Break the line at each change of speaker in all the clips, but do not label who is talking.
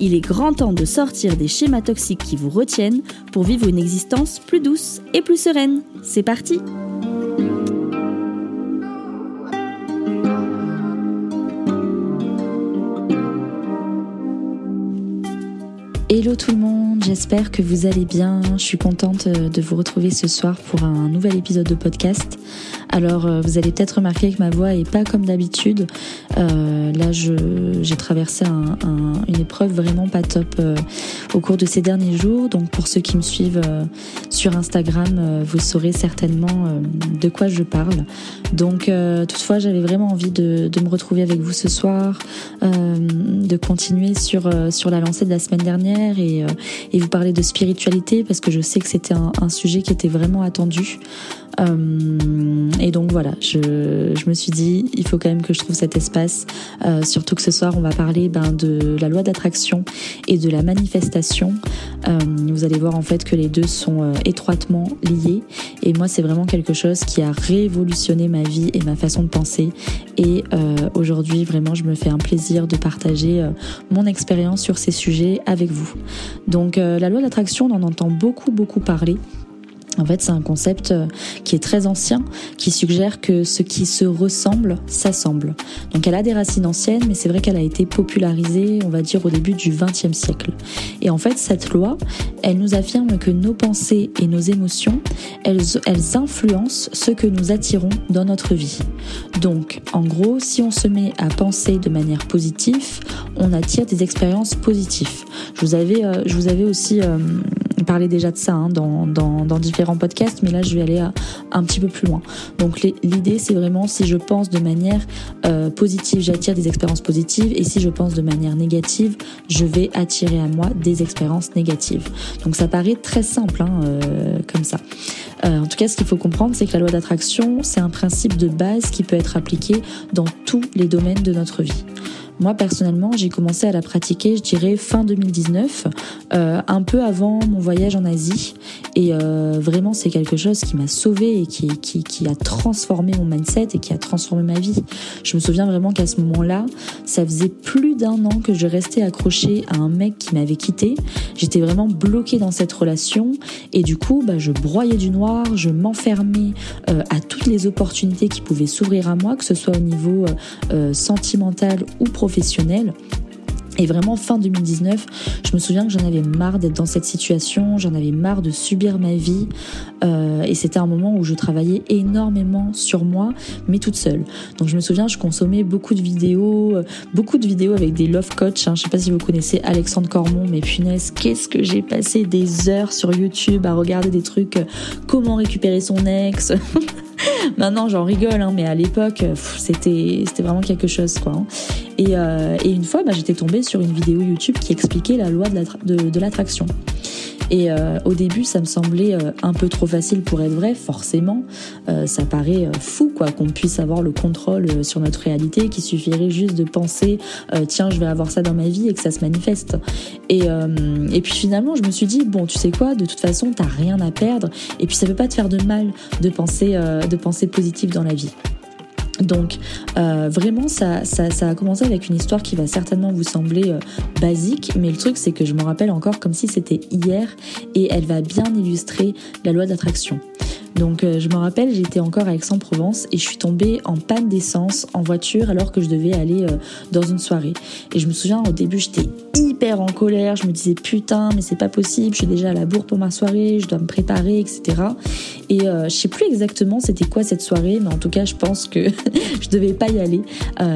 Il est grand temps de sortir des schémas toxiques qui vous retiennent pour vivre une existence plus douce et plus sereine. C'est parti Hello tout le monde, j'espère que vous allez bien. Je suis contente euh, de vous retrouver ce soir pour un nouvel épisode de podcast. Alors euh, vous allez peut-être remarquer que ma voix est pas comme d'habitude. Euh, là j'ai traversé une épreuve vraiment pas top au cours de ces derniers jours. Donc pour ceux qui me suivent sur Instagram, vous saurez certainement de quoi je parle. Donc toutefois j'avais vraiment envie de, me retrouver avec vous ce soir, de continuer sur, la lancée de la semaine dernière euh, et, vous parler de spiritualité parce que je sais que c'était un, sujet qui était vraiment attendu. Euh, et donc voilà, je, me suis dit, il faut quand même que je trouve cet espace, euh, surtout que ce soir on va parler ben, de la loi d'attraction et de la manifestation. vous allez voir en fait que les deux sont étroitement liés et moi c'est vraiment quelque chose qui a révolutionné ma vie et ma façon de penser et aujourd'hui vraiment je me fais un plaisir de partager mon expérience sur ces sujets avec vous. Donc euh, la loi d'attraction, on en entend beaucoup, beaucoup parler. En fait, c'est un concept euh, qui est très ancien, qui suggère que ce qui se ressemble s'assemble. Donc elle a des racines anciennes, mais c'est vrai qu'elle a été popularisée, on va dire, au début du XXe siècle. Et en fait, cette loi, elle nous affirme que nos pensées et nos émotions, elles, elles influencent ce que nous attirons dans notre vie. Donc, en gros, si on se met à penser de manière positive, on attire des expériences positives. Je vous avais, euh, je vous avais aussi euh, parlé déjà de ça hein, dans, dans, dans différents en podcast, mais là je vais aller un petit peu plus loin. Donc l'idée c'est vraiment si je pense de manière euh, positive, j'attire des expériences positives, et si je pense de manière négative, je vais attirer à moi des expériences négatives. Donc ça paraît très simple hein, euh, comme ça. Euh, en tout cas, ce qu'il faut comprendre, c'est que la loi d'attraction, c'est un principe de base qui peut être appliqué dans tous les domaines de notre vie. Moi personnellement, j'ai commencé à la pratiquer, je dirais fin 2019, euh, un peu avant mon voyage en Asie. Et euh, vraiment, c'est quelque chose qui m'a sauvée et qui, qui, a transformé mon mindset et qui a transformé ma vie. Je me souviens vraiment qu'à ce moment-là, ça faisait plus d'un an que je restais accrochée à un mec qui m'avait quitté. J'étais vraiment bloquée dans cette relation et du coup, bah, je broyais du noir, je m'enfermais euh, à toutes les opportunités qui pouvaient s'ouvrir à moi, que ce soit au niveau sentimental ou professionnel professionnel et vraiment fin 2019, je me souviens que j'en avais marre d'être dans cette situation, j'en avais marre de subir ma vie. Euh, et c'était un moment où je travaillais énormément sur moi, mais toute seule. Donc je me souviens, je consommais beaucoup de vidéos, euh, beaucoup de vidéos avec des love coach. Hein. Je sais pas si vous connaissez Alexandre Cormon, mais punaise, qu'est-ce que j'ai passé des heures sur YouTube à regarder des trucs, euh, comment récupérer son ex. Maintenant, j'en rigole, hein, mais à l'époque, c'était c'était vraiment quelque chose, quoi. Hein. Et, euh, et, une fois, bah, j'étais tombée sur une vidéo YouTube qui expliquait la loi de l'attraction. Et euh, au début, ça me semblait euh, un peu trop facile pour être vrai, forcément. Euh, ça paraît fou, quoi, qu'on puisse avoir le contrôle sur notre réalité, qu'il suffirait juste de penser, tiens, je vais avoir ça dans ma vie et que ça se manifeste. Et, et puis finalement, je me suis dit, bon, tu sais quoi, de toute façon, t'as rien à perdre. Et puis ça veut pas te faire de mal de penser, de penser positif dans la vie. Donc euh, vraiment ça, ça, a commencé avec une histoire qui va certainement vous sembler euh, basique, mais le truc c'est que je me rappelle encore comme si c'était hier et elle va bien illustrer la loi d'attraction. Donc euh, je me rappelle, j'étais encore à Aix-en-Provence et je suis tombée en panne d'essence en voiture alors que je devais aller euh, dans une soirée. Et je me souviens au début j'étais hyper en colère, je me disais putain mais c'est pas possible, je suis déjà à la bourre pour ma soirée, je dois me préparer, etc. Et euh, je sais plus exactement c'était quoi cette soirée, mais en tout cas je pense que je devais pas y aller.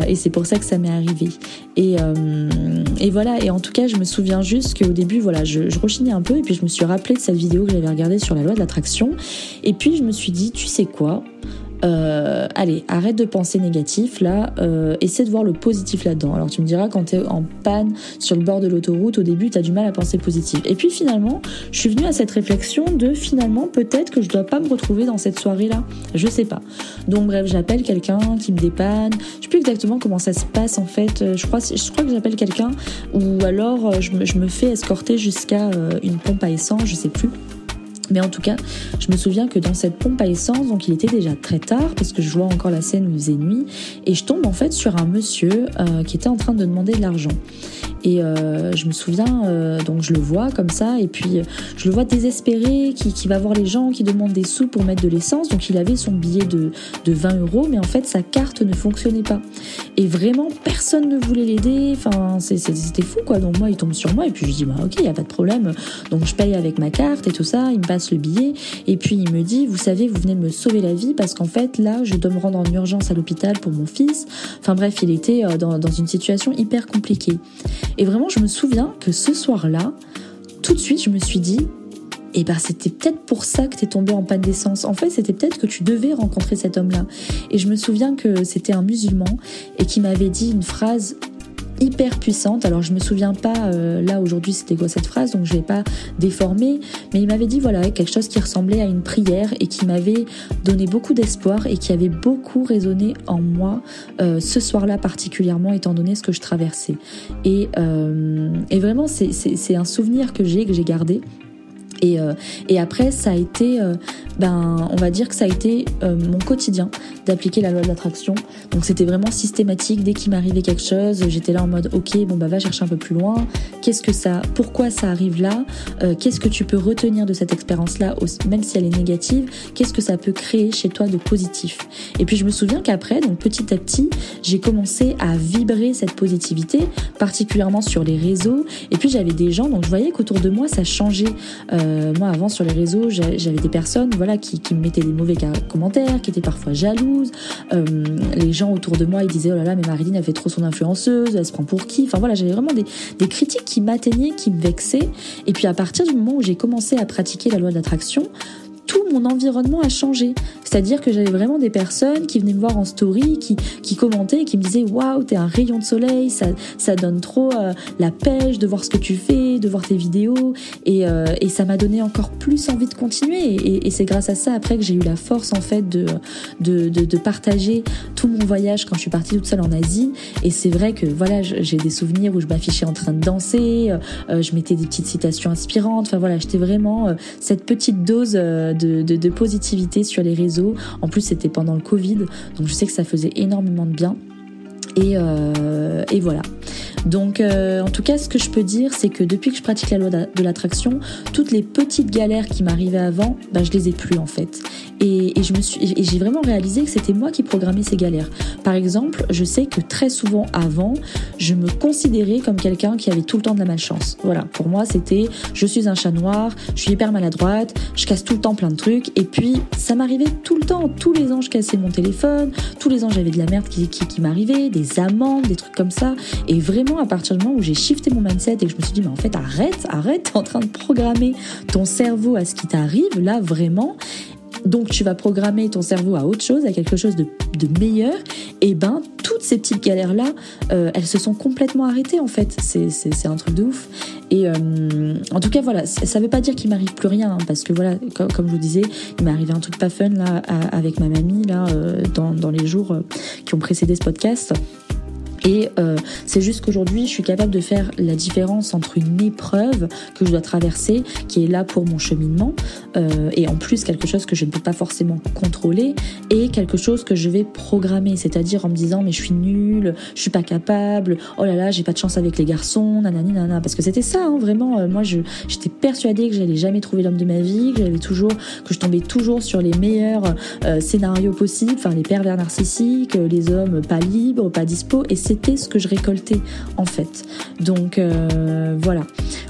Et c'est pour ça que ça m'est arrivé. Et, et voilà, et en tout cas je me souviens juste qu'au début voilà je, je rechignais un peu. Et puis je me suis rappelé de cette vidéo que j'avais regardée sur la loi de l'attraction. Et puis je me suis dit, tu sais quoi euh, allez, arrête de penser négatif là, euh, essaie de voir le positif là-dedans. Alors tu me diras, quand tu es en panne sur le bord de l'autoroute, au début, tu as du mal à penser positif. Et puis finalement, je suis venue à cette réflexion de finalement, peut-être que je dois pas me retrouver dans cette soirée-là. Je sais pas. Donc bref, j'appelle quelqu'un qui me dépanne. Je sais plus exactement comment ça se passe en fait. Je crois, je crois que j'appelle quelqu'un ou alors je me, je me fais escorter jusqu'à une pompe à essence, je sais plus. Mais en tout cas, je me souviens que dans cette pompe à essence, donc il était déjà très tard parce que je vois encore la scène où il faisait nuit et je tombe en fait sur un monsieur euh, qui était en train de demander de l'argent. Et euh, je me souviens, euh, donc je le vois comme ça, et puis je le vois désespéré, qui, qui, va voir les gens qui demandent des sous pour mettre de l'essence. Donc il avait son billet de, de 20 euros, mais en fait sa carte ne fonctionnait pas. Et vraiment, personne ne voulait l'aider. Enfin, c'était fou quoi. Donc moi, il tombe sur moi, et puis je dis, bah ok, il n'y a pas de problème. Donc je paye avec ma carte et tout ça, il me passe le billet, et puis il me dit, vous savez, vous venez de me sauver la vie parce qu'en fait, là, je dois me rendre en urgence à l'hôpital pour mon fils. Enfin bref, il était euh, dans, dans une situation hyper compliquée. Et vraiment, je me souviens que ce soir-là, tout de suite, je me suis dit, et eh ben c'était peut-être pour ça que tu es tombé en panne d'essence. En fait, c'était peut-être que tu devais rencontrer cet homme-là. Et je me souviens que c'était un musulman et qui m'avait dit une phrase hyper puissante. Alors je me souviens pas euh, là aujourd'hui c'était quoi cette phrase, donc je vais pas déformer, mais il m'avait dit voilà quelque chose qui ressemblait à une prière et qui m'avait donné beaucoup d'espoir et qui avait beaucoup résonné en moi euh, ce soir-là particulièrement étant donné ce que je traversais. Et, euh, et vraiment c'est un souvenir que j'ai que j'ai gardé et, euh, et, après, ça a été, euh, ben, on va dire que ça a été euh, mon quotidien d'appliquer la loi de l'attraction. Donc c'était vraiment systématique. Dès qu'il m'arrivait quelque chose, j'étais là en mode, ok, bon bah va chercher un peu plus loin. Qu'est-ce que ça, pourquoi ça arrive là? Qu'est-ce que tu peux retenir de cette expérience-là, même si elle est négative Qu'est-ce que ça peut créer chez toi de positif? Et puis je me souviens qu'après, donc petit à petit, j'ai commencé à vibrer cette positivité, particulièrement sur les réseaux. Et puis j'avais des gens, donc je voyais qu'autour de moi ça changeait. Euh, moi, avant, sur les réseaux, j'avais des personnes voilà, qui, me mettaient des mauvais commentaires, qui étaient parfois jalouses. Euh, les gens autour de moi, ils disaient, oh là là, mais Marilyn, elle fait trop son influenceuse, elle se prend pour qui? Enfin voilà, j'avais vraiment des, des critiques qui m'atteignaient, qui me vexaient. Et puis à partir du moment où j'ai commencé à pratiquer la loi de l'attraction, tout mon environnement a changé. C'est-à-dire que j'avais vraiment des personnes qui venaient me voir en story, qui, qui commentaient, qui me disaient waouh, t'es un rayon de soleil, ça, ça donne trop euh, la pêche de voir ce que tu fais, de voir tes vidéos. Et, euh, et ça m'a donné encore plus envie de continuer. Et, c'est grâce à ça après que j'ai eu la force en fait de, de, de, partager tout mon voyage quand je suis partie toute seule en Asie. Et c'est vrai que voilà, j'ai des souvenirs où je m'affichais en train de danser, euh, je mettais des petites citations inspirantes. Enfin voilà, j'étais vraiment cette petite dose de, positivité sur les réseaux. En plus, c'était pendant le Covid, donc je sais que ça faisait énormément de bien. Et, euh, et voilà. Donc, euh, en tout cas, ce que je peux dire, c'est que depuis que je pratique la loi de l'attraction, toutes les petites galères qui m'arrivaient avant, ben, je les ai plus en fait. Et, je me suis, j'ai vraiment réalisé que c'était moi qui programmais ces galères. Par exemple, je sais que très souvent avant, je me considérais comme quelqu'un qui avait tout le temps de la malchance. Voilà, pour moi, c'était je suis un chat noir, je suis hyper maladroite, je casse tout le temps plein de trucs. Et puis, ça m'arrivait tout le temps. Tous les ans, je cassais mon téléphone. Tous les ans, j'avais de la merde qui, qui, qui m'arrivait, des amendes, des trucs comme ça. Et vraiment, à partir du moment où j'ai shifté mon mindset et que je me suis dit, mais en fait, arrête, arrête, en train de programmer ton cerveau à ce qui t'arrive, là, vraiment. Donc tu vas programmer ton cerveau à autre chose, à quelque chose de, meilleur. Et ben toutes ces petites galères là, euh, elles se sont complètement arrêtées en fait. C'est un truc de ouf. Et euh, en tout cas voilà, ça veut pas dire qu'il m'arrive plus rien hein, parce que voilà, comme, je vous disais, il m'est arrivé un truc pas fun là avec ma mamie là euh, dans, dans les jours qui ont précédé ce podcast. Et euh, c'est juste qu'aujourd'hui, je suis capable de faire la différence entre une épreuve que je dois traverser, qui est là pour mon cheminement, euh, et en plus quelque chose que je ne peux pas forcément contrôler, et quelque chose que je vais programmer, c'est-à-dire en me disant mais je suis nulle, je suis pas capable, oh là là, j'ai pas de chance avec les garçons, nanani nanana, parce que c'était ça, hein, vraiment. Euh, moi, j'étais persuadée que j'allais jamais trouver l'homme de ma vie, que j'avais toujours, que je tombais toujours sur les meilleurs scénarios possibles, enfin les pervers narcissiques, les hommes pas libres, pas dispo, et c'était ce que je récoltais en fait. Donc euh, voilà.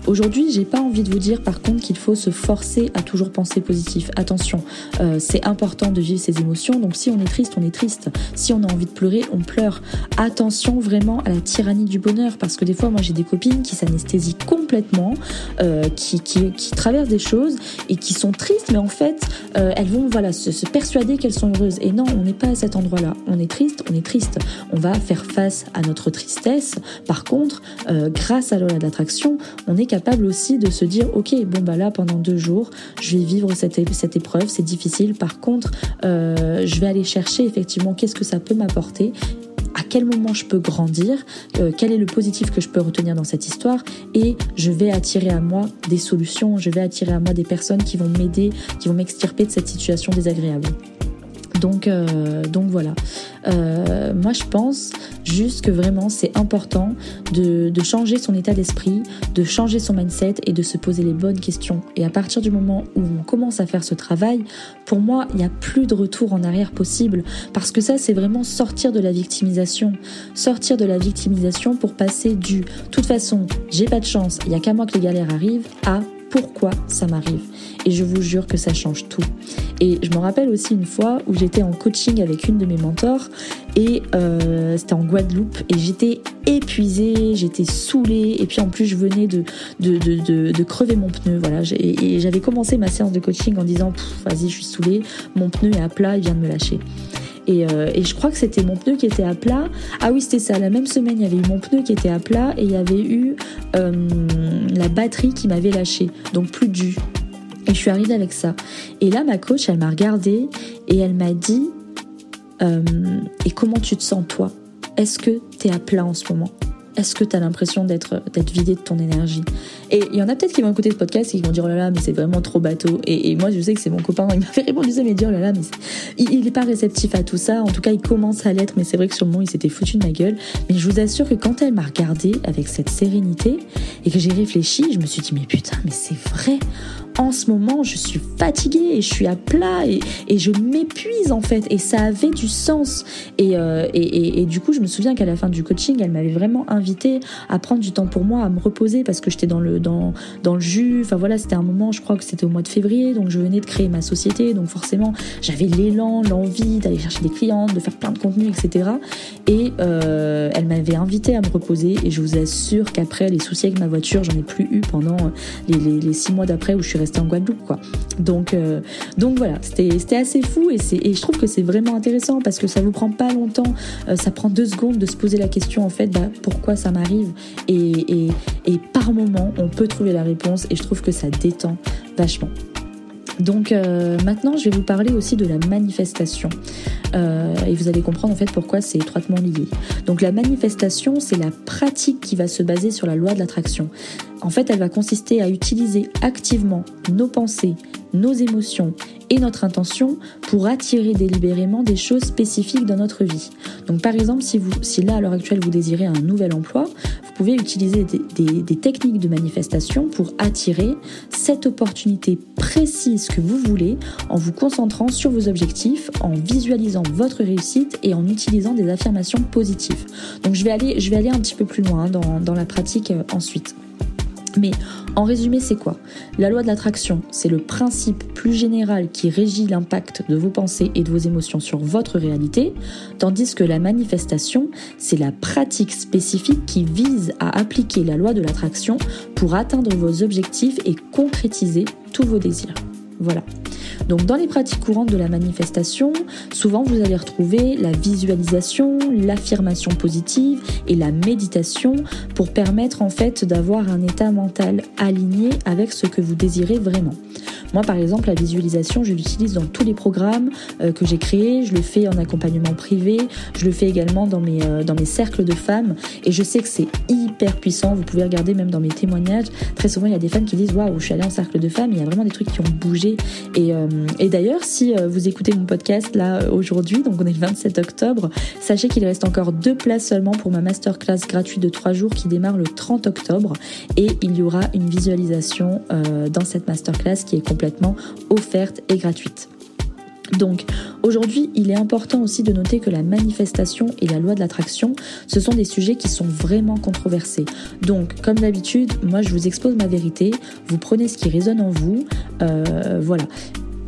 Aujourd'hui, j'ai pas envie de vous dire par contre qu'il faut se forcer à toujours penser positif. Attention, euh, c'est important de vivre ses émotions. Donc si on est triste, on est triste. Si on a envie de pleurer, on pleure. Attention vraiment à la tyrannie du bonheur parce que des fois, moi j'ai des copines qui s'anesthésient complètement, euh, qui, qui, traversent des choses et qui sont tristes, mais en fait, elles vont voilà se, se persuader qu'elles sont heureuses. Et non, on n'est pas à cet endroit-là. On est triste, on est triste. On va faire face à notre tristesse. Par contre, euh, grâce à la loi d'attraction, on est capable aussi de se dire, ok, bon bah là pendant deux jours, je vais vivre cette, cette épreuve, c'est difficile. Par contre, euh, je vais aller chercher effectivement qu'est-ce que ça peut m'apporter? À quel moment je peux grandir, euh, quel est le positif que je peux retenir dans cette histoire, et je vais attirer à moi des solutions, je vais attirer à moi des personnes qui vont m'aider, qui vont m'extirper de cette situation désagréable. Donc, euh, donc voilà. Euh, moi, je pense juste que vraiment, c'est important de, de, changer son état d'esprit, de changer son mindset et de se poser les bonnes questions. Et à partir du moment où on commence à faire ce travail, pour moi, il n'y a plus de retour en arrière possible. Parce que ça, c'est vraiment sortir de la victimisation. Sortir de la victimisation pour passer du « toute façon, j'ai pas de chance, il n'y a qu'à moi que les galères arrivent » à pourquoi ça m'arrive. Et je vous jure que ça change tout. Et je me rappelle aussi une fois où j'étais en coaching avec une de mes mentors et euh, c'était en Guadeloupe et j'étais épuisée, j'étais saoulée et puis en plus je venais de, de, de, crever mon pneu. Voilà, et j'avais commencé ma séance de coaching en disant vas-y je suis saoulée, mon pneu est à plat, il vient de me lâcher. Et, euh, et, je crois que c'était mon pneu qui était à plat. Ah oui, c'était ça. La même semaine, il y avait eu mon pneu qui était à plat et il y avait eu euh, la batterie qui m'avait lâché. Donc plus de. Et je suis arrivée avec ça. Et là, ma coach, elle m'a regardée et elle m'a dit euh, Et comment tu te sens, toi? Est-ce que tu es à plat en ce moment? Est-ce que tu as l'impression d'être vidé de ton énergie? Et il y en a peut-être qui vont écouter ce podcast et qui vont dire oh là là mais c'est vraiment trop bateau. Et, moi je sais que c'est mon copain, il m'a fait répondre ça mais dit oh là là mais il, n'est pas réceptif à tout ça. En tout cas il commence à l'être, mais c'est vrai que sur le moment il s'était foutu de ma gueule. Mais je vous assure que quand elle m'a regardé avec cette sérénité et que j'ai réfléchi, je me suis dit mais putain mais c'est vrai en ce moment, je suis fatiguée et je suis à plat et, je m'épuise en fait. Et ça avait du sens. Et, euh, et, du coup, je me souviens qu'à la fin du coaching, elle m'avait vraiment invité à prendre du temps pour moi, à me reposer parce que j'étais dans le, jus. Enfin voilà, c'était un moment, je crois que c'était au mois de février, donc je venais de créer ma société. Donc forcément, j'avais l'élan, l'envie d'aller chercher des clients, de faire plein de contenu, etc. Et euh, elle m'avait invité à me reposer. Et je vous assure qu'après, les soucis avec ma voiture, j'en ai plus eu pendant les six mois d'après où je suis restée en Guadeloupe, quoi. Donc, euh, donc voilà, c'était assez fou et, et je trouve que c'est vraiment intéressant parce que ça vous prend pas longtemps, euh, ça prend deux secondes de se poser la question en fait, bah, pourquoi ça m'arrive et par moment, on peut trouver la réponse et je trouve que ça détend vachement. Donc euh, maintenant, je vais vous parler aussi de la manifestation. Euh, et vous allez comprendre en fait pourquoi c'est étroitement lié. Donc la manifestation, c'est la pratique qui va se baser sur la loi de l'attraction. En fait, elle va consister à utiliser activement nos pensées, nos émotions et notre intention pour attirer délibérément des choses spécifiques dans notre vie. Donc par exemple, si, vous, si là à l'heure actuelle vous désirez un nouvel emploi, vous pouvez utiliser des, techniques de manifestation pour attirer cette opportunité précise que vous voulez en vous concentrant sur vos objectifs, en visualisant votre réussite et en utilisant des affirmations positives. Donc je vais aller, je vais aller un petit peu plus loin dans, dans la pratique euh, ensuite. Mais en résumé, c'est quoi? La loi de l'attraction, c'est le principe plus général qui régit l'impact de vos pensées et de vos émotions sur votre réalité, tandis que la manifestation, c'est la pratique spécifique qui vise à appliquer la loi de l'attraction pour atteindre vos objectifs et concrétiser tous vos désirs. Voilà. Donc dans les pratiques courantes de la manifestation, souvent vous allez retrouver la visualisation, l'affirmation positive et la méditation pour permettre en fait d'avoir un état mental aligné avec ce que vous désirez vraiment. Moi, par exemple, la visualisation, je l'utilise dans tous les programmes euh, que j'ai créés. Je le fais en accompagnement privé. Je le fais également dans mes, euh, dans mes cercles de femmes. Et je sais que c'est hyper puissant. Vous pouvez regarder même dans mes témoignages. Très souvent, il y a des femmes qui disent Waouh, je suis allée en cercle de femmes. Il y a vraiment des trucs qui ont bougé. Et, euh, et d'ailleurs, si vous écoutez mon podcast là aujourd'hui, donc on est le 27 octobre, sachez qu'il reste encore deux places seulement pour ma masterclass gratuite de trois jours qui démarre le 30 octobre. Et il y aura une visualisation dans cette masterclass qui est complètement offerte et gratuite. Donc aujourd'hui, il est important aussi de noter que la manifestation et la loi de l'attraction, ce sont des sujets qui sont vraiment controversés. Donc comme d'habitude, moi je vous expose ma vérité, vous prenez ce qui résonne en vous, euh, voilà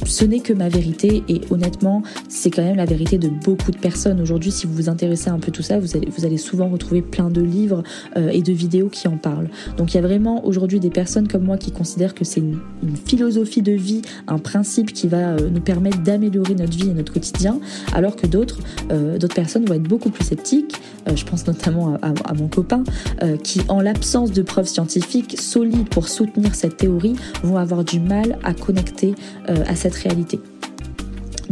ce n'est que ma vérité et honnêtement, c'est quand même la vérité de beaucoup de personnes. Aujourd'hui, si vous vous intéressez un peu tout ça, vous allez, souvent retrouver plein de livres euh, et de vidéos qui en parlent. Donc il y a vraiment aujourd'hui des personnes comme moi qui considèrent que c'est une, philosophie de vie, un principe qui va euh, nous permettre d'améliorer notre vie et notre quotidien, alors que d'autres euh, personnes vont être beaucoup plus sceptiques. je pense notamment à, à mon copain qui, en l'absence de preuves scientifiques solides pour soutenir cette théorie, vont avoir du mal à connecter à cette réalité.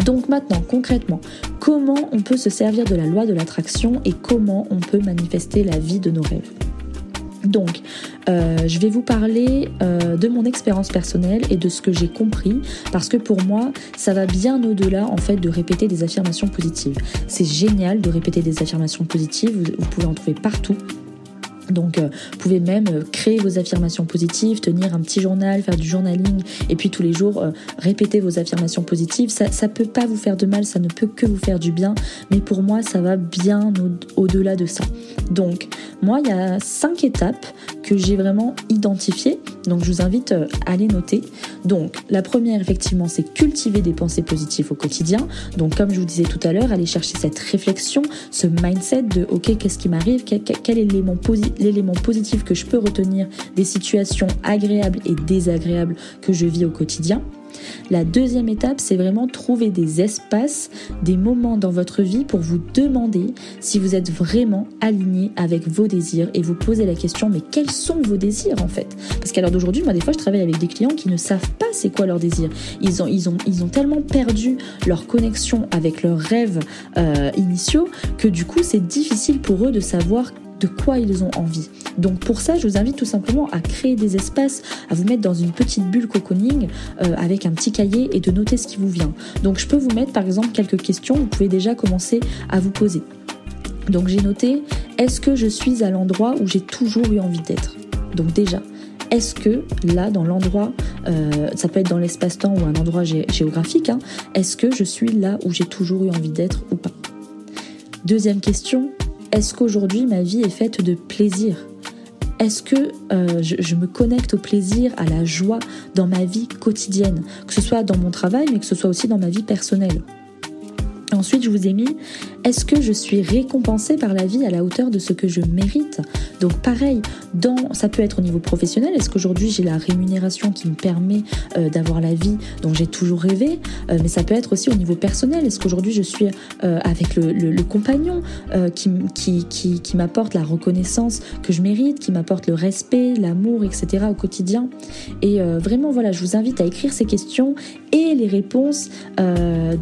Donc maintenant, concrètement, comment on peut se servir de la loi de l'attraction et comment on peut manifester la vie de nos rêves? Donc, euh, je vais vous parler euh, de mon expérience personnelle et de ce que j'ai compris, parce que pour moi, ça va bien au-delà en fait de répéter des affirmations positives. C'est génial de répéter des affirmations positives, vous pouvez en trouver partout. Donc, euh, vous pouvez même euh, créer vos affirmations positives, tenir un petit journal, faire du journaling, et puis tous les jours euh, répéter vos affirmations positives. Ça, ça peut pas vous faire de mal, ça ne peut que vous faire du bien, mais pour moi, ça va bien au-delà de ça. Donc, moi, il y a cinq étapes que j'ai vraiment identifiées. Donc, je vous invite à les noter. Donc, la première, effectivement, c'est cultiver des pensées positives au quotidien. Donc, comme je vous disais tout à l'heure, aller chercher cette réflexion, ce mindset de OK, qu'est-ce qui m'arrive, quel, positif l'élément positif que je peux retenir des situations agréables et désagréables que je vis au quotidien? La deuxième étape, c'est vraiment trouver des espaces, des moments dans votre vie pour vous demander si vous êtes vraiment aligné avec vos désirs et vous poser la question mais quels sont vos désirs en fait? Parce qu'à l'heure d'aujourd'hui, moi des fois je travaille avec des clients qui ne savent pas c'est quoi ils, ont, ils ont tellement perdu leur connexion avec leurs rêves euh, initiaux que du coup c'est difficile pour eux de savoir de quoi ils ont envie. Donc pour ça, je vous invite tout simplement à créer des espaces, à vous mettre dans une petite bulle cocooning euh, avec un petit cahier et de noter ce qui vous vient. Donc je peux vous mettre par exemple quelques questions, vous pouvez déjà commencer à vous poser. Donc j'ai noté, est-ce que je suis à l'endroit où j'ai toujours eu envie d'être? Donc déjà, est-ce que là, dans l'endroit, euh, ça peut être dans l'espace-temps ou un endroit géographique, hein, est-ce que je suis là où j'ai toujours eu envie d'être ou pas? Deuxième question, est-ce qu'aujourd'hui ma vie est faite de plaisir? Est-ce que euh, je, me connecte au plaisir, à la joie dans ma vie quotidienne? Que ce soit dans mon travail, mais que ce soit aussi dans ma vie personnelle. Ensuite, je vous ai mis, est-ce que je suis récompensée par la vie à la hauteur de ce que je mérite? Donc pareil, dans, ça peut être au niveau professionnel, est-ce qu'aujourd'hui j'ai la rémunération qui me permet euh, d'avoir la vie dont j'ai toujours rêvé? Euh, Mais ça peut être aussi au niveau personnel, est-ce qu'aujourd'hui je suis euh, avec le, compagnon qui, qui, qui, qui m'apporte la reconnaissance que je mérite, qui m'apporte le respect, l'amour, etc. au quotidien? Et vraiment, voilà, je vous invite à écrire ces questions et les réponses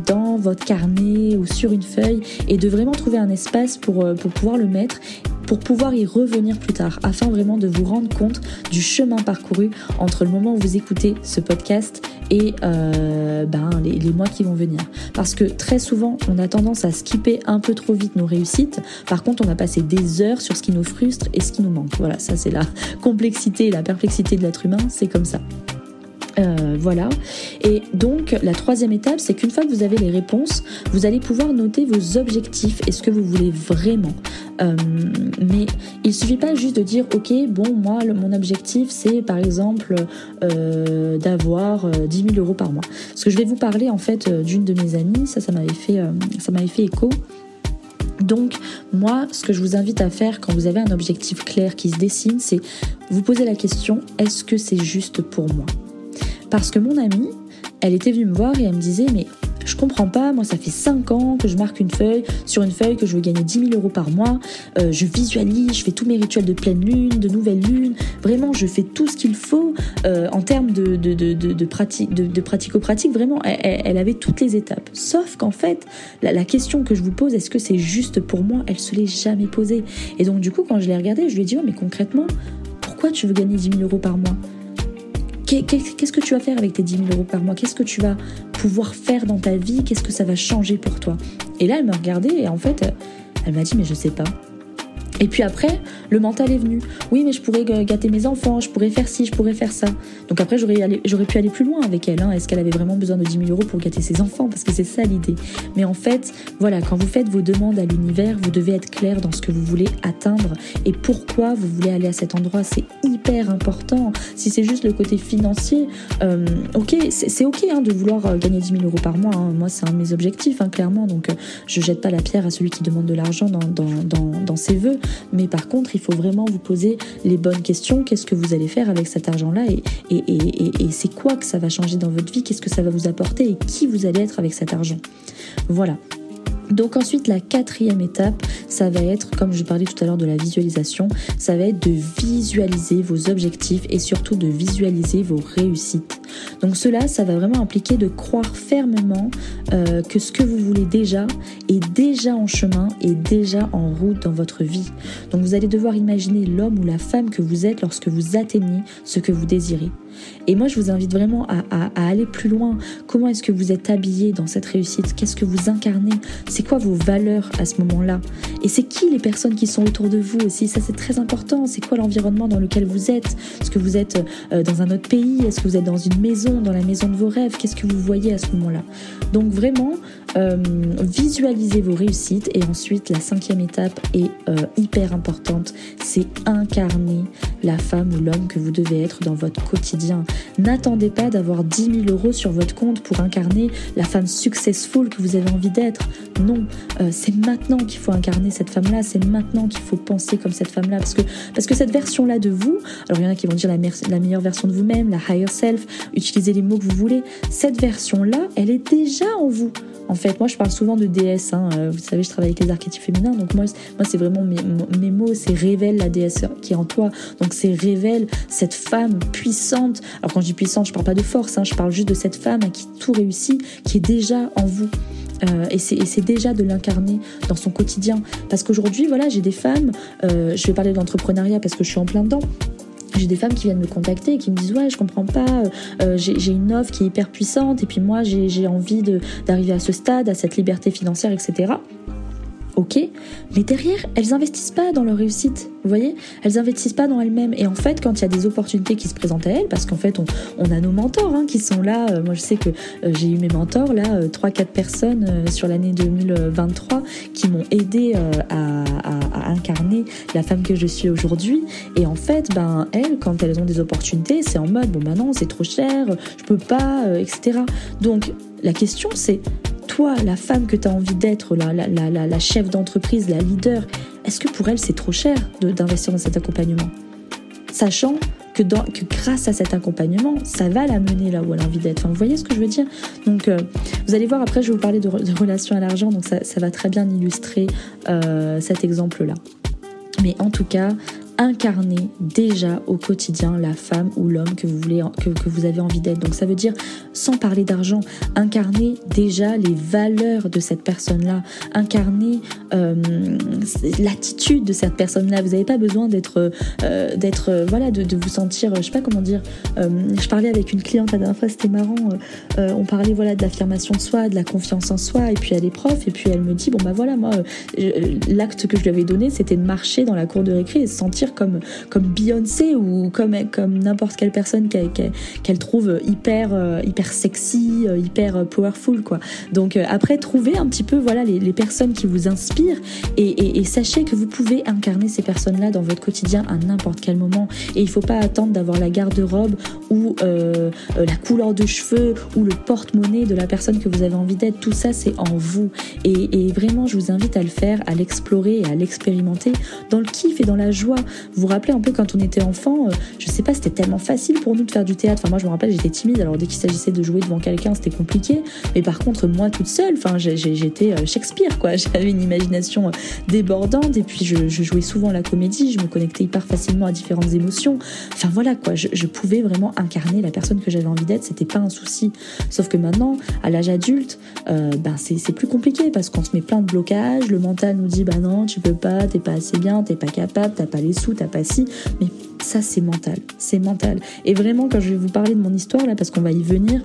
dans votre carnet ou sur une feuille. Et de vraiment trouver un espace pour, euh, pour pouvoir le mettre pour pouvoir y revenir plus tard, afin vraiment de vous rendre compte du chemin parcouru entre le moment où vous écoutez ce podcast et euh, ben, les, les, mois qui vont venir. Parce que très souvent, on a tendance à skipper un peu trop vite nos réussites. Par contre, on a passé des heures sur ce qui nous frustre et ce qui nous manque. Voilà, ça c'est la complexité et la perplexité de l'être humain, c'est comme ça. Euh, voilà. Et donc, la troisième étape, c'est qu'une fois que vous avez les réponses, vous allez pouvoir noter vos objectifs et ce que vous voulez vraiment. Euh, mais il suffit pas juste de dire, ok, bon, moi, mon objectif, c'est par exemple euh, d'avoir 10 000 euros par mois. Parce que je vais vous parler en fait d'une de mes amies, ça, ça m'avait fait, ça m'avait fait écho. Donc moi, ce que je vous invite à faire quand vous avez un objectif clair qui se dessine, c'est vous poser la question, est-ce que c'est juste pour moi? Parce que mon amie, elle était venue me voir et elle me disait mais je comprends pas, moi ça fait 5 ans que je marque une feuille, sur une feuille que je veux gagner 10 000 euros par mois, euh, je visualise, je fais tous mes rituels de pleine lune, de nouvelle lune, vraiment je fais tout ce qu'il faut euh, en termes de, de, pratique, de, pratico-pratique, vraiment elle, avait toutes les étapes. Sauf qu'en fait, la, la, question que je vous pose, est-ce que c'est juste pour moi, elle se l'est jamais posée. Et donc du coup quand je l'ai regardée, je lui ai dit, mais concrètement, pourquoi tu veux gagner 10 000 euros par mois? Qu'est-ce que tu vas faire avec tes 10 000 euros par mois? Qu'est-ce que tu vas pouvoir faire dans ta vie? Qu'est-ce que ça va changer pour toi? Et là, elle me regardait et en fait, elle m'a dit, mais je sais pas. Et puis après, le mental est venu. Oui, mais je pourrais gâter mes enfants, je pourrais faire ci, je pourrais faire ça. Donc après, j'aurais, pu aller plus loin avec elle. Hein. Est-ce qu'elle avait vraiment besoin de 10 000 euros pour gâter ses enfants? Parce que c'est ça l'idée. Mais en fait, voilà, quand vous faites vos demandes à l'univers, vous devez être clair dans ce que vous voulez atteindre et pourquoi vous voulez aller à cet endroit. C'est hyper important. Si c'est juste le côté financier, euh, ok, c'est ok hein, de vouloir euh, gagner 10 000 euros par mois. Hein. Moi, c'est un de mes objectifs, clairement. Donc, euh, je jette pas la pierre à celui qui demande de l'argent dans, dans ses voeux. Mais par contre, il faut vraiment vous poser les bonnes questions. Qu'est-ce que vous allez faire avec cet argent-là et, c'est quoi que ça va changer dans votre vie? Qu'est-ce que ça va vous apporter et qui vous allez être avec cet argent? Voilà. Donc ensuite, la quatrième étape, ça va être, comme je parlais tout à l'heure de la visualisation, ça va être de visualiser vos objectifs et surtout de visualiser vos réussites. Donc cela, ça va vraiment impliquer de croire fermement euh, que ce que vous voulez déjà est déjà en chemin et déjà en route dans votre vie. Donc vous allez devoir imaginer l'homme ou la femme que vous êtes lorsque vous atteignez ce que vous désirez. Et moi, je vous invite vraiment à, aller plus loin. Comment est-ce que vous êtes habillé dans cette réussite? Qu'est-ce que vous incarnez? C'est quoi vos valeurs à ce moment-là? Et c'est qui les personnes qui sont autour de vous aussi? Ça, c'est très important. C'est quoi l'environnement dans lequel vous êtes? Est-ce que vous êtes euh, dans un autre pays? Est-ce que vous êtes dans une maison, dans la maison de vos rêves? Qu'est-ce que vous voyez à ce moment-là? Donc vraiment, euh, visualisez vos réussites. Et ensuite, la cinquième étape est euh, hyper importante. C'est incarner la femme ou l'homme que vous devez être dans votre N'attendez pas d'avoir 10 000 euros sur votre compte pour incarner la femme successful que vous avez envie d'être. Non, euh, c'est maintenant qu'il faut incarner cette femme-là, c'est maintenant qu'il faut penser comme cette femme-là. Parce que, parce que cette version-là de vous, alors il y en a qui vont dire la, la meilleure version de vous-même, la higher self, utilisez les mots que vous voulez, cette version-là, elle est déjà en vous. En fait, moi, je parle souvent de déesse. Hein. Euh, vous savez, je travaille avec les archétypes féminins. Donc, moi, moi c'est vraiment mes, mots, c'est révèle la déesse qui est en toi. Donc, c'est révèle cette femme puissante. Alors, quand je dis puissante, je parle pas de force. Hein. je parle juste de cette femme à qui tout réussit, qui est déjà en vous. Euh, et c'est déjà de l'incarner dans son quotidien. Parce qu'aujourd'hui, voilà, j'ai des femmes, euh, je vais parler d'entrepreneuriat parce que je suis en plein dedans. J'ai des femmes qui viennent me contacter et qui me disent ouais je comprends pas, euh, euh, j'ai une offre qui est hyper puissante et puis moi j'ai envie d'arriver à ce stade, à cette liberté financière, etc ok, mais derrière, elles investissent pas dans leur réussite, vous voyez? Elles investissent pas dans elles-mêmes. Et en fait, quand il y a des opportunités qui se présentent à elles, parce qu'en fait, on, a nos mentors hein, qui sont là. Euh, moi, je sais que euh, j'ai eu mes mentors, là, 3-4 euh, personnes sur l'année 2023 qui m'ont aidé à, incarner la femme que je suis aujourd'hui. Et en fait, ben, elles, quand elles ont des opportunités, c'est en mode, bon, ben non, c'est trop cher, je peux pas, etc. Donc, la question, c'est toi, la femme que tu as envie d'être, la, la, chef d'entreprise, la leader, est-ce que pour elle c'est trop cher d'investir dans cet accompagnement? Sachant que, que, grâce à cet accompagnement, ça va la mener là où elle a envie d'être. vous voyez ce que je veux dire? Donc, euh, vous allez voir, après, je vais vous parler de, de relation à l'argent, donc ça, va très bien illustrer euh, cet exemple-là. Mais en tout cas, incarner déjà au quotidien la femme ou l'homme que vous voulez que, que vous avez envie d'être. Donc ça veut dire sans parler d'argent, incarner déjà les valeurs de cette personne-là, incarner euh, l'attitude de cette personne-là. Vous n'avez pas besoin d'être euh, d'être euh, voilà de, de, vous sentir je sais pas comment dire. je parlais avec une cliente la dernière fois, c'était marrant. on parlait voilà de l'affirmation de soi, de la confiance en soi et puis elle est prof et puis elle me dit bon bah voilà moi l'acte que je lui avais donné c'était de marcher dans la cour de récré et se sentir comme, comme Beyoncé ou comme, comme n'importe quelle personne qu'elle trouve hyper, euh, hyper sexy, euh, hyper euh, powerful, quoi. Donc après, trouvez un petit peu voilà, les, personnes qui vous inspirent et, sachez que vous pouvez incarner ces personnes-là dans votre quotidien à n'importe quel moment. Et il faut pas attendre d'avoir la garde-robe ou la couleur de cheveux ou le porte-monnaie de la personne que vous avez envie d'être. Tout ça, c'est en vous. Et, et vraiment, je vous invite à le faire, à l'explorer et à l'expérimenter dans le kiff et dans la joie. Vous vous rappelez un peu quand on était enfant, euh, je sais pas, c'était tellement facile pour nous de faire du théâtre. Enfin, moi, je me rappelle, j'étais timide, alors dès qu'il s'agissait de jouer devant quelqu'un, c'était compliqué. Mais par contre, moi, toute seule, enfin, j'étais euh, Shakespeare, quoi. J'avais une imagination euh, débordante et puis je, jouais souvent la comédie, je me connectais hyper facilement à différentes émotions. Enfin, voilà, quoi. Je, pouvais vraiment incarner la personne que j'avais envie d'être, c'était pas un souci. Sauf que maintenant, à l'âge adulte, ben, c'est plus compliqué parce qu'on se met plein de blocages, le mental nous dit, bah non, tu peux pas, t'es pas assez bien, t'es pas capable, t'as pas les sous, t'as pas si, mais ça c'est mental, c'est mental. Et vraiment quand je vais vous parler de mon histoire là, parce qu'on va y venir,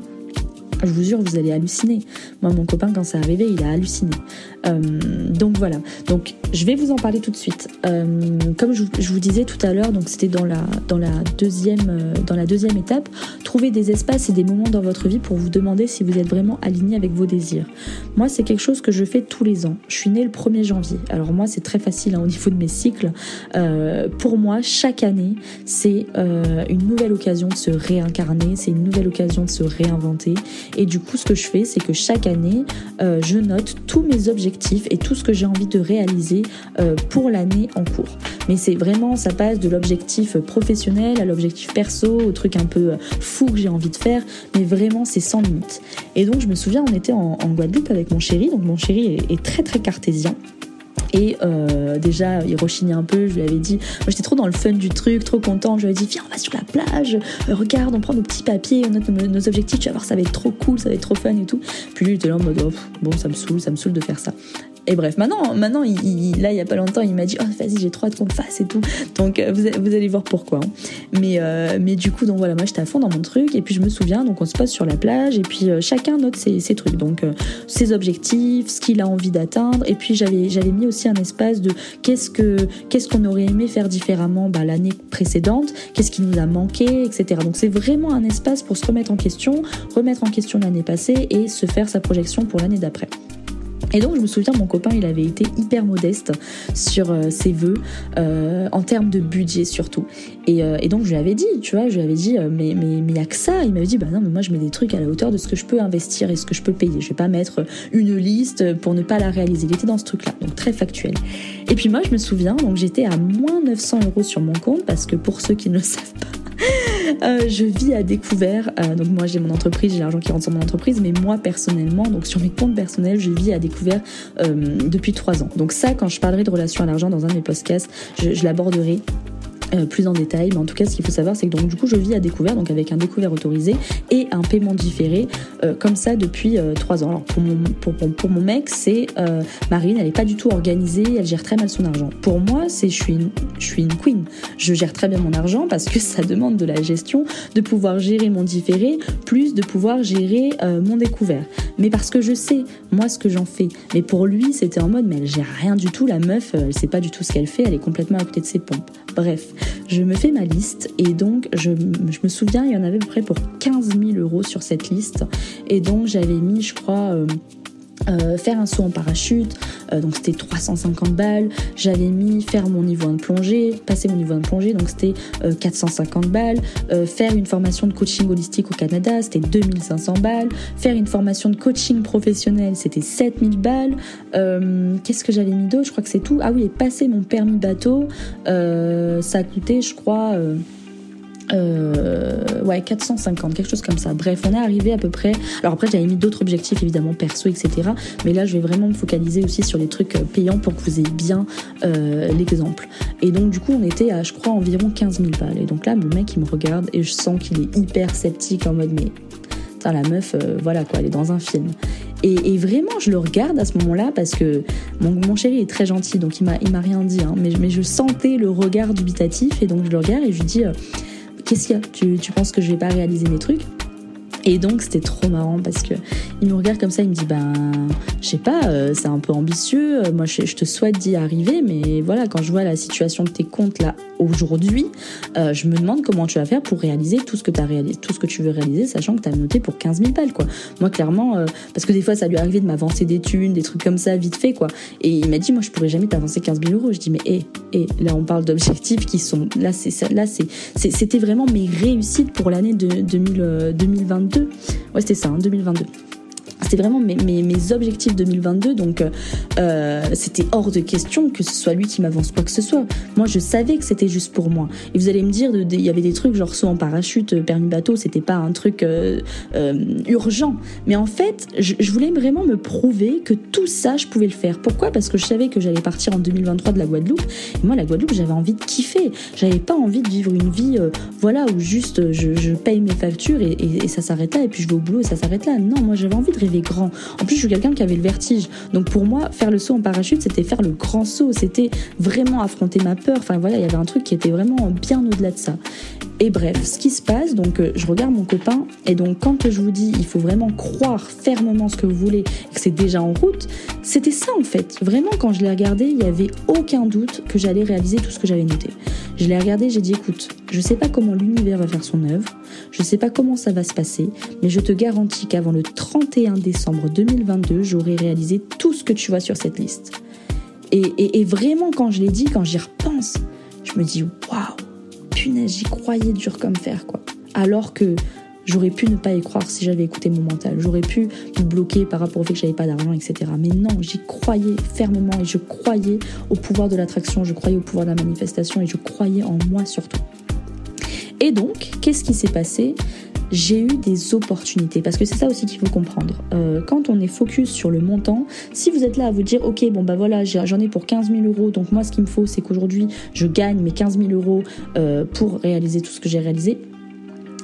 Je vous jure, vous allez halluciner. Moi, mon copain, quand c'est arrivé, il a halluciné. Euh, donc voilà. Donc je vais vous en parler tout de suite. Euh, comme je, vous disais tout à l'heure, donc c'était dans la deuxième euh, dans la deuxième étape, trouver des espaces et des moments dans votre vie pour vous demander si vous êtes vraiment aligné avec vos désirs. Moi, c'est quelque chose que je fais tous les ans. Je suis née le 1er janvier. Alors moi, c'est très facile hein, au niveau de mes cycles. pour moi, chaque année, c'est une nouvelle occasion de se réincarner, c'est une nouvelle occasion de se réinventer. Et du coup, ce que je fais, c'est que chaque année, je note tous mes objectifs et tout ce que j'ai envie de réaliser euh, pour l'année en cours. Mais c'est vraiment, ça passe de l'objectif professionnel à l'objectif perso, au truc un peu euh, fou que j'ai envie de faire, mais vraiment c'est sans limite. Et donc je me souviens, on était en, Guadeloupe avec mon chéri, donc mon chéri est très très cartésien. Et euh, déjà, il rechignait un peu. Je lui avais dit, moi j'étais trop dans le fun du truc, trop content. Je lui ai dit, viens, on va sur la plage. Euh, regarde, on prend nos petits papiers, on note nos, objectifs. Tu vas voir, ça va être trop cool, ça va être trop fun et tout. Puis lui, il était là en mode, oh, bon, ça me saoule, ça me saoule de faire ça. Et bref, maintenant, maintenant il, là, il y a pas longtemps, il m'a dit, oh, vas-y, j'ai trop hâte qu'on le et tout. Donc, euh, vous, vous, allez voir pourquoi. Hein. Mais, euh, mais du coup, donc voilà, moi, j'étais à fond dans mon truc. Et puis, je me souviens, donc, on se passe sur la plage. Et puis, euh, chacun note ses, trucs. Donc, ses objectifs, ce qu'il a envie d'atteindre. Et puis, j'avais, mis aussi un espace de qu'est-ce que, qu'est-ce qu'on aurait aimé faire différemment bah, l'année précédente, qu'est-ce qui nous a manqué, etc. Donc, c'est vraiment un espace pour se remettre en question, remettre en question l'année passée et se faire sa projection pour l'année d'après. Et donc je me souviens, mon copain, il avait été hyper modeste sur euh, ses vœux, euh, en termes de budget surtout. Euh, et, donc je lui avais dit, tu vois, je lui avais dit, mais mais il n'y a que ça. Il m'avait dit, bah non, mais moi je mets des trucs à la hauteur de ce que je peux investir et ce que je peux payer. Je vais pas mettre une liste pour ne pas la réaliser. Il était dans ce truc-là, donc très factuel. Et puis moi, je me souviens, donc j'étais à moins 900 euros sur mon compte parce que pour ceux qui ne le savent pas, euh, je vis à découvert. Euh, donc moi j'ai mon entreprise, j'ai l'argent qui rentre sur mon entreprise, mais moi personnellement, donc sur mes comptes personnels, je vis à découvert euh, depuis trois ans. Donc ça, quand je parlerai de relation à l'argent dans un de mes podcasts, je, je l'aborderai euh, plus en détail. Mais en tout cas, ce qu'il faut savoir, c'est que donc du coup, je vis à découvert, donc avec un découvert autorisé et un paiement différé, euh, comme ça depuis euh, trois ans. Alors pour mon, pour, pour, mon mec, c'est Marine, elle est pas du tout organisée, elle gère très mal son argent. Pour moi, c'est je suis une, je suis une queen. Je gère très bien mon argent parce que ça demande de la gestion, de pouvoir gérer mon différé, plus de pouvoir gérer mon découvert. Mais parce que je sais moi ce que j'en fais. Mais pour lui, c'était en mode mais elle gère rien du tout. La meuf, elle sait pas du tout ce qu'elle fait. Elle est complètement à côté de ses pompes. Bref, je me fais ma liste et donc je, me souviens, il y en avait à peu près pour 15 000 euros sur cette liste. Et donc j'avais mis, je crois, euh, euh, faire un saut en parachute, euh, donc c'était 350 balles. J'avais mis faire mon niveau 1 de plongée, passer mon niveau 1 de plongée, donc c'était 450 balles. faire une formation de coaching holistique au Canada, c'était 2500 balles. Faire une formation de coaching professionnel, c'était 7000 balles. Qu'est-ce que j'avais mis d'autre? Je crois que c'est tout. Ah oui, et passer mon permis bateau, ça a coûté, je crois euh, ouais, 450, quelque chose comme ça. Bref, on est arrivé à peu près. Alors après, j'avais mis d'autres objectifs, évidemment, perso, etc. Mais là, je vais vraiment me focaliser aussi sur les trucs euh, payants pour que vous ayez bien euh, l'exemple. Et donc, du coup, on était à, je crois, environ 15 000 balles. Et donc là, mon mec, il me regarde et je sens qu'il est hyper sceptique en mode, mais la meuf, euh, voilà quoi, elle est dans un film. Et, vraiment, je le regarde à ce moment-là parce que mon, chéri est très gentil, donc il m'a, il m'a rien dit, hein. mais, mais je sentais le regard dubitatif et donc je le regarde et je lui dis qu'est-ce qu'il y a? Tu, penses que je vais pas réaliser mes trucs? Et donc c'était trop marrant parce que il me regarde comme ça, il me dit ben je sais pas, euh, c'est un peu ambitieux, moi je, te souhaite d'y arriver, mais voilà quand je vois la situation de tes comptes là aujourd'hui, euh, je me demande comment tu vas faire pour réaliser tout ce que tu veux réaliser, sachant que tu as noté pour 15 000 balles quoi. Moi clairement, euh, parce que des fois ça lui arrivait de m'avancer des thunes, des trucs comme ça vite fait quoi. Et il m'a dit moi je pourrais jamais t'avancer 15 000 euros. Je dis mais hé, hey, là on parle d'objectifs qui sont là c'est là c'est c'était vraiment mes réussites pour l'année de 2000, 2022 Ouais, c'était ça, hein, 2022 c'était vraiment mes, mes, objectifs 2022, donc euh, euh, c'était hors de question que ce soit lui qui m'avance quoi que ce soit. Moi, je savais que c'était juste pour moi. Et vous allez me dire, il y avait des trucs genre saut en parachute, euh, permis bateau, c'était pas un truc urgent. Mais en fait, je, voulais vraiment me prouver que tout ça, je pouvais le faire. Pourquoi? Parce que je savais que j'allais partir en 2023 de la Guadeloupe. Et moi, la Guadeloupe, j'avais envie de kiffer. J'avais pas envie de vivre une vie, voilà, où juste je, paye mes factures et, ça s'arrête là, et puis je vais au boulot et ça s'arrête là. Non, moi, j'avais envie de rêver grand. En plus, je suis quelqu'un qui avait le vertige. Donc pour moi, faire le saut en parachute, c'était faire le grand saut. C'était vraiment affronter ma peur. Enfin voilà, il y avait un truc qui était vraiment bien au-delà de ça. Et bref, ce qui se passe, donc euh, je regarde mon copain, et donc quand je vous dis il faut vraiment croire fermement ce que vous voulez, et que c'est déjà en route, c'était ça en fait. Vraiment, quand je l'ai regardé, il n'y avait aucun doute que j'allais réaliser tout ce que j'avais noté. Je l'ai regardé, j'ai dit écoute, je sais pas comment l'univers va faire son œuvre, je sais pas comment ça va se passer, mais je te garantis qu'avant le 31 décembre 2022, j'aurai réalisé tout ce que tu vois sur cette liste. Et, et vraiment, quand je l'ai dit, quand j'y repense, je me dis waouh j'y croyais dur comme fer, quoi. Alors que j'aurais pu ne pas y croire si j'avais écouté mon mental. J'aurais pu me bloquer par rapport au fait que j'avais pas d'argent, etc. Mais non, j'y croyais fermement et je croyais au pouvoir de l'attraction, je croyais au pouvoir de la manifestation et je croyais en moi surtout. Et donc, qu'est-ce qui s'est passé? J'ai eu des opportunités. Parce que c'est ça aussi qu'il faut comprendre. Euh, quand on est focus sur le montant, si vous êtes là à vous dire, ok, bon bah voilà, j'en ai pour 15 000 euros, donc moi ce qu'il me faut, c'est qu'aujourd'hui je gagne mes 15 000 euros euh, pour réaliser tout ce que j'ai réalisé,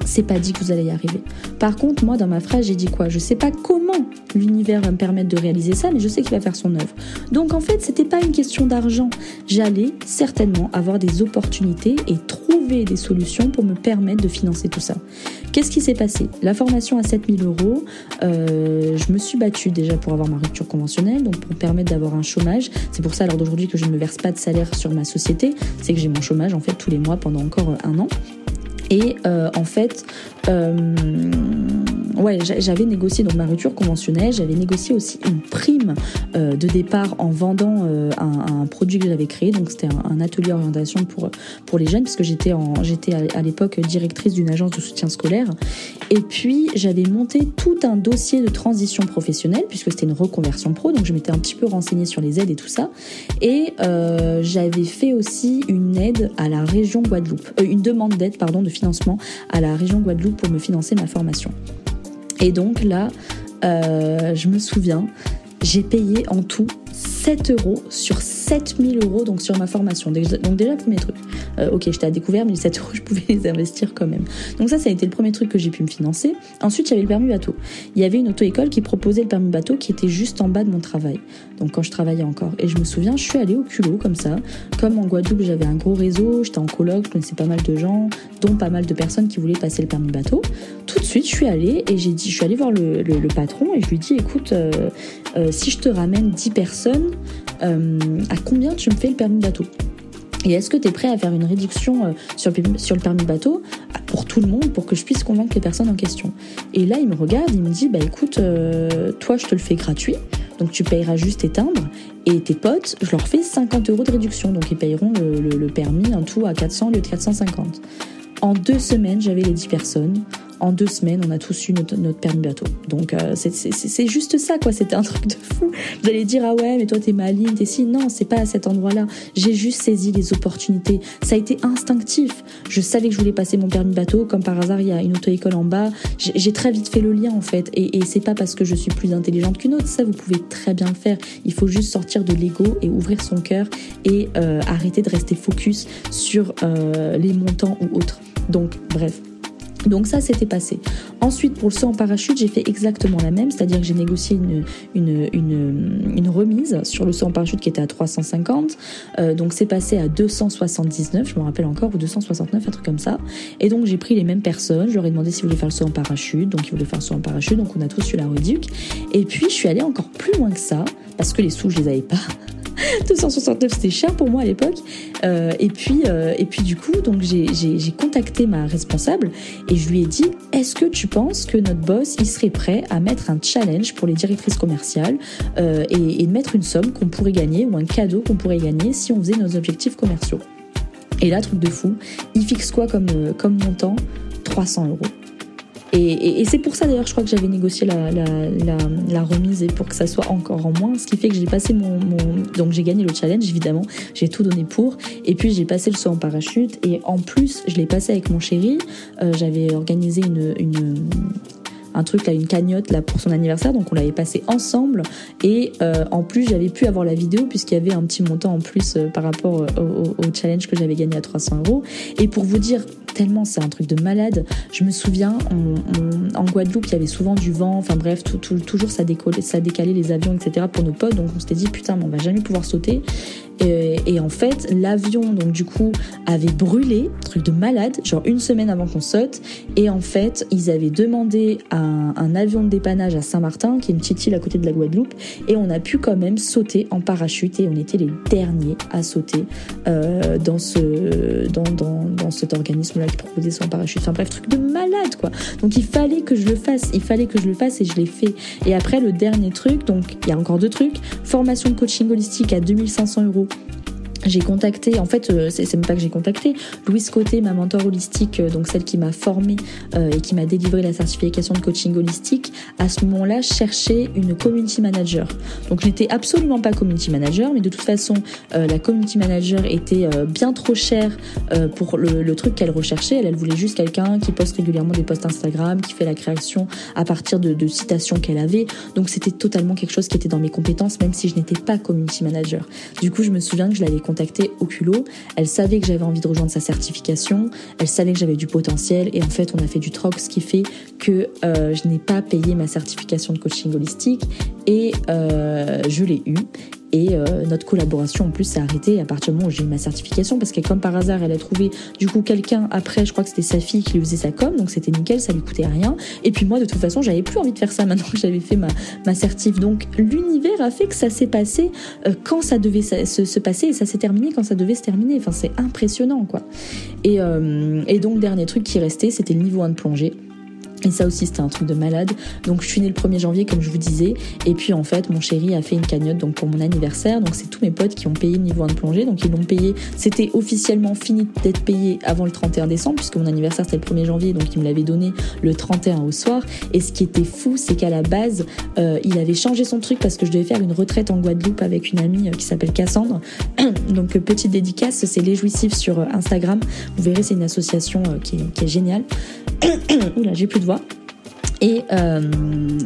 c'est pas dit que vous allez y arriver. Par contre, moi, dans ma phrase, j'ai dit quoi? Je sais pas comment l'univers va me permettre de réaliser ça, mais je sais qu'il va faire son œuvre. Donc, en fait, c'était pas une question d'argent. J'allais certainement avoir des opportunités et trouver des solutions pour me permettre de financer tout ça. Qu'est-ce qui s'est passé? La formation à 7000 euros, euh, je me suis battue déjà pour avoir ma rupture conventionnelle, donc pour me permettre d'avoir un chômage. C'est pour ça, alors d'aujourd'hui, que je ne me verse pas de salaire sur ma société. C'est que j'ai mon chômage, en fait, tous les mois pendant encore un an. Et euh, en fait, euh, ouais, j'avais négocié donc ma rupture conventionnelle, j'avais négocié aussi une prime euh, de départ en vendant euh, un, produit que j'avais créé. Donc c'était un, atelier orientation pour pour les jeunes, puisque j'étais en j'étais à, l'époque directrice d'une agence de soutien scolaire. Et puis j'avais monté tout un dossier de transition professionnelle, puisque c'était une reconversion pro. Donc je m'étais un petit peu renseignée sur les aides et tout ça. Et euh, j'avais fait aussi une aide à la région Guadeloupe, une demande d'aide pardon de financement à la région Guadeloupe pour me financer ma formation. Et donc là, euh, je me souviens, j'ai payé en tout 7 euros sur 7000 euros donc sur ma formation. Donc déjà, premier truc. Euh, ok, j'étais à découvert, mais les 7 euros, je pouvais les investir quand même. Donc ça, ça a été le premier truc que j'ai pu me financer. Ensuite, avait le permis bateau. Il y avait une auto-école qui proposait le permis bateau qui était juste en bas de mon travail. Donc quand je travaillais encore. Et je me souviens, je suis allée au culot comme ça. Comme en Guadeloupe, j'avais un gros réseau, j'étais en coloc, je connaissais pas mal de gens, dont pas mal de personnes qui voulaient passer le permis bateau. Tout de suite, je suis allée et j'ai dit, je suis allée voir le, patron et je lui dit, écoute, euh, euh, si je te ramène 10 personnes, euh, à combien tu me fais le permis bateau et est-ce que tu es prêt à faire une réduction euh, sur le, sur le permis bateau pour tout le monde pour que je puisse convaincre les personnes en question Et là, il me regarde, il me dit Bah écoute, euh, toi, je te le fais gratuit, donc tu payeras juste tes timbres, et tes potes, je leur fais 50 euros de réduction, donc ils payeront le, le, le permis en tout à 400 au lieu de 450. En deux semaines, j'avais les 10 personnes en deux semaines, on a tous eu notre, permis bateau. Donc euh, c'est juste ça, quoi. C'était un truc de fou. Vous allez dire ah ouais, mais toi t'es maligne, t'es si. Non, c'est pas à cet endroit-là. J'ai juste saisi les opportunités. Ça a été instinctif. Je savais que je voulais passer mon permis bateau. Comme par hasard, il y a une auto-école en bas. J'ai très vite fait le lien en fait. Et, et c'est pas parce que je suis plus intelligente qu'une autre. Ça, vous pouvez très bien le faire. Il faut juste sortir de l'ego et ouvrir son cœur et euh, arrêter de rester focus sur euh, les montants ou autres. Donc, bref. Donc ça, c'était passé. Ensuite, pour le saut en parachute, j'ai fait exactement la même, c'est-à-dire que j'ai négocié une, remise sur le saut en parachute qui était à 350. Euh, donc c'est passé à 279, je me rappelle encore, ou 269, un truc comme ça. Et donc j'ai pris les mêmes personnes, je leur ai demandé s'ils voulaient faire le saut en parachute, donc ils voulaient faire le saut en parachute, donc on a tous eu la reduc. Et puis je suis allée encore plus loin que ça, parce que les sous, je les avais pas. 269 c'était cher pour moi à l'époque. Euh, et puis euh, et puis du coup donc j'ai contacté ma responsable je lui ai dit est-ce que tu penses que notre boss il serait prêt à mettre un challenge pour les directrices commerciales euh, et, et mettre une somme qu'on pourrait gagner ou un cadeau qu'on pourrait gagner si on faisait nos objectifs commerciaux? Et là truc de fou, il fixe quoi comme comme montant? 300 euros. Et, c'est pour ça d'ailleurs, je crois que j'avais négocié la, remise et pour que ça soit encore en moins, ce qui fait que j'ai passé mon, donc j'ai gagné le challenge évidemment, j'ai tout donné pour, et puis j'ai passé le saut en parachute et en plus je l'ai passé avec mon chéri, euh, j'avais organisé une un truc là, une cagnotte là pour son anniversaire, donc on l'avait passé ensemble. Et en plus, j'avais pu avoir la vidéo puisqu'il y avait un petit montant en plus par rapport au, au challenge que j'avais gagné à 300 euros. Et pour vous dire tellement c'est un truc de malade. Je me souviens, en Guadeloupe, il y avait souvent du vent, enfin bref, toujours ça, ça décalait les avions, etc. pour nos potes. Donc on s'était dit, putain, mais on va jamais pouvoir sauter. Et, en fait, l'avion, donc du coup, avait brûlé, truc de malade, genre une semaine avant qu'on saute. Et en fait, ils avaient demandé un, un avion de dépannage à Saint-Martin, qui est une petite île à côté de la Guadeloupe. Et on a pu quand même sauter en parachute. Et on était les derniers à sauter euh, dans, ce, dans, dans, dans cet organisme-là qui proposait son parachute. Enfin bref, truc de malade, quoi. Donc il fallait que je le fasse. Il fallait que je le fasse et je l'ai fait. Et après, le dernier truc, donc il y a encore deux trucs. Formation de coaching holistique à 2500 euros you. J'ai contacté, en fait, euh, c'est même pas que j'ai contacté, Louise Côté, ma mentor holistique, euh, donc celle qui m'a formée euh, et qui m'a délivré la certification de coaching holistique, à ce moment-là, cherchait une community manager. Donc, je n'étais absolument pas community manager, mais de toute façon, la community manager était bien trop chère pour le, truc qu'elle recherchait. Elle, elle voulait juste quelqu'un qui poste régulièrement des posts Instagram, qui fait la création à partir de, de citations qu'elle avait. Donc, c'était totalement quelque chose qui était dans mes compétences, même si je n'étais pas community manager. Du coup, je me souviens que je l'avais au culot. Elle savait que j'avais envie de rejoindre sa certification. Elle savait que j'avais du potentiel. Et en fait, on a fait du troc, ce qui fait que euh, je n'ai pas payé ma certification de coaching holistique. Et euh, je l'ai eu. Et euh, notre collaboration en plus s'est arrêtée à partir du moment où j'ai eu ma certification. Parce que comme par hasard elle a trouvé du coup quelqu'un après je crois que c'était sa fille qui lui faisait sa com. Donc c'était nickel ça lui coûtait rien. Et puis moi de toute façon j'avais plus envie de faire ça maintenant que j'avais fait ma, ma certif. Donc l'univers a fait que ça s'est passé euh, quand ça devait se, se, passer. Et ça s'est terminé quand ça devait se terminer. Enfin c'est impressionnant quoi. Et, euh, et donc dernier truc qui restait c'était le niveau 1 de plongée et ça aussi, c'était un truc de malade. Donc, je suis née le 1er janvier, comme je vous disais. Et puis, en fait, mon chéri a fait une cagnotte donc pour mon anniversaire. Donc, c'est tous mes potes qui ont payé le niveau 1 de plongée. Donc, ils l'ont payé. C'était officiellement fini d'être payé avant le 31 décembre, puisque mon anniversaire, c'était le 1er janvier. Donc, il me l'avait donné le 31 au soir. Et ce qui était fou, c'est qu'à la base, euh, il avait changé son truc parce que je devais faire une retraite en Guadeloupe avec une amie euh, qui s'appelle Cassandre. donc, euh, petite dédicace, c'est Les Jouissifs sur Instagram. Vous verrez, c'est une association qui est, qui est géniale. Oula, j'ai plus de Et, euh,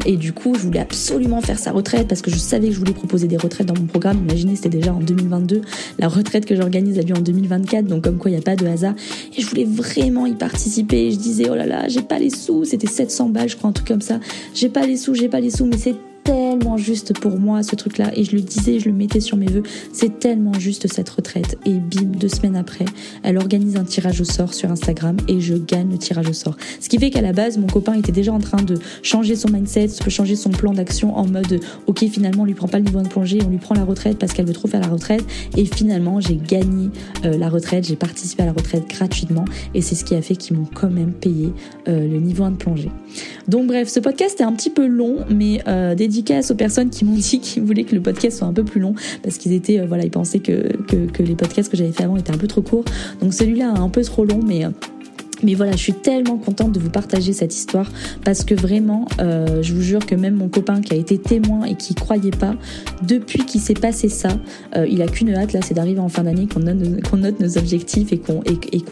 et du coup, je voulais absolument faire sa retraite parce que je savais que je voulais proposer des retraites dans mon programme. Imaginez, c'était déjà en 2022. La retraite que j'organise a lieu en 2024, donc comme quoi il n'y a pas de hasard. Et je voulais vraiment y participer. Je disais, oh là là, j'ai pas les sous. C'était 700 balles, je crois, un truc comme ça. J'ai pas les sous, j'ai pas les sous, mais c'est tellement juste pour moi ce truc-là. Et je le disais, je le mettais sur mes voeux. C'est tellement juste cette retraite. Et bim, deux semaines après, elle organise un tirage au sort sur Instagram et je gagne le tirage au sort. Ce qui fait qu'à la base, mon copain était déjà en train de changer son mindset, de changer son plan d'action en mode ok, finalement, on lui prend pas le niveau de plongée, on lui prend la retraite parce qu'elle veut trop faire la retraite. Et finalement, j'ai gagné euh, la retraite, j'ai participé à la retraite gratuitement et c'est ce qui a fait qu'ils m'ont quand même payé euh, le niveau 1 de plongée. Donc bref, ce podcast est un petit peu long, mais euh, aux personnes qui m'ont dit qu'ils voulaient que le podcast soit un peu plus long parce qu'ils étaient, euh, voilà, ils pensaient que, les podcasts que j'avais fait avant étaient un peu trop courts. Donc celui-là un peu trop long, mais euh, mais voilà, je suis tellement contente de vous partager cette histoire parce que vraiment, euh, je vous jure que même mon copain qui a été témoin et qui croyait pas, depuis qu'il s'est passé ça, euh, il a qu'une hâte là, c'est d'arriver en fin d'année, qu'on note, nos objectifs et qu'on et,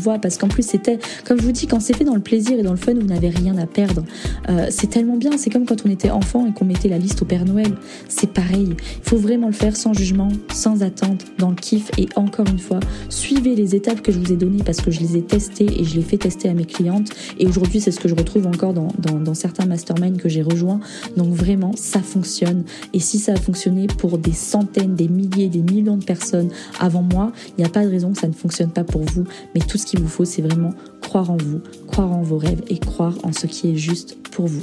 voit. Parce qu'en plus, c'était, comme je vous dis, quand c'est fait dans le plaisir et dans le fun, vous n'avez rien à perdre. Euh, c'est tellement bien. C'est comme quand on était enfant et qu'on mettait la liste au Père Noël. C'est pareil. Il faut vraiment le faire sans jugement, sans attente, dans le kiff. Et encore une fois, suivez les étapes que je vous ai données parce que je les ai testées et je l'ai fait tester à mes clientes. Et aujourd'hui, c'est ce que je retrouve encore dans, certains masterminds que j'ai rejoints. Donc vraiment, ça fonctionne. Et si ça a fonctionné pour des centaines, des milliers, des millions de personnes avant moi, il n'y a pas de raison que ça ne fonctionne pas pour vous. Mais tout ce qu'il vous faut, c'est vraiment croire en vous, croire en vos rêves et croire en ce qui est juste pour vous.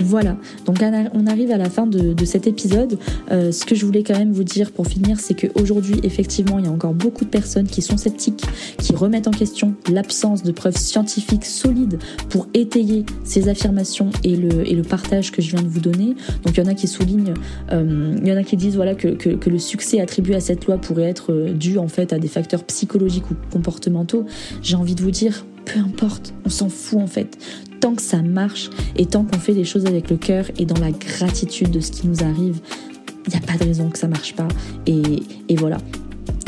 Voilà, donc on arrive à la fin de, cet épisode. Euh, ce que je voulais quand même vous dire pour finir, c'est qu'aujourd'hui, effectivement, il y a encore beaucoup de personnes qui sont sceptiques, qui remettent en question l'absence de preuves scientifiques solides pour étayer ces affirmations et le, partage que je viens de vous donner. Donc il y en a qui soulignent, euh, il y en a qui disent voilà que, que, le succès attribué à cette loi pourrait être euh, dû en fait à des facteurs psychologiques ou comportementaux. J'ai envie de vous dire, peu importe, on s'en fout en fait tant que ça marche et tant qu'on fait des choses avec le cœur et dans la gratitude de ce qui nous arrive, il n'y a pas de raison que ça marche pas. Et, et voilà.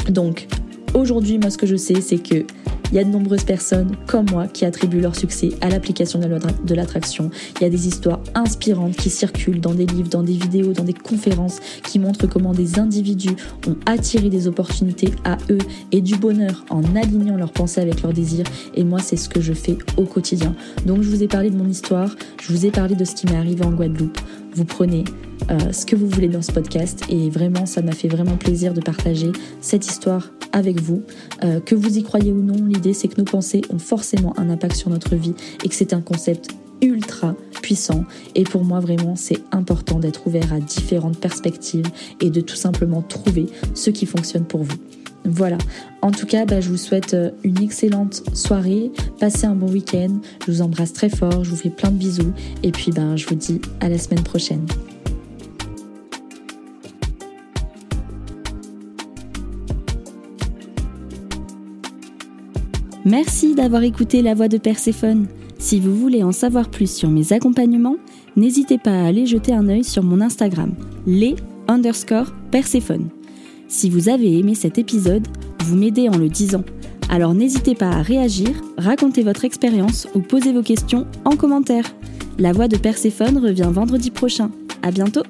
Donc, aujourd'hui, moi, ce que je sais, c'est que Il y a de nombreuses personnes comme moi qui attribuent leur succès à l'application de l'attraction. Il y a des histoires inspirantes qui circulent dans des livres, dans des vidéos, dans des conférences qui montrent comment des individus ont attiré des opportunités à eux et du bonheur en alignant leurs pensées avec leurs désirs. Et moi, c'est ce que je fais au quotidien. Donc, je vous ai parlé de mon histoire, je vous ai parlé de ce qui m'est arrivé en Guadeloupe. Vous prenez euh, ce que vous voulez dans ce podcast et vraiment, ça m'a fait vraiment plaisir de partager cette histoire avec vous. Euh, que vous y croyez ou non, l'idée c'est que nos pensées ont forcément un impact sur notre vie et que c'est un concept ultra puissant et pour moi vraiment c'est important d'être ouvert à différentes perspectives et de tout simplement trouver ce qui fonctionne pour vous. Voilà, en tout cas bah, je vous souhaite euh, une excellente soirée, passez un bon week-end, je vous embrasse très fort, je vous fais plein de bisous et puis ben, je vous dis à la semaine prochaine. Merci d'avoir écouté la voix de Perséphone. Si vous voulez en savoir plus sur mes accompagnements, n'hésitez pas à aller jeter un œil sur mon Instagram, les underscore Perséphone. Si vous avez aimé cet épisode, vous m'aidez en le disant. Alors n'hésitez pas à réagir, raconter votre expérience ou poser vos questions en commentaire. La voix de Perséphone revient vendredi prochain. À bientôt!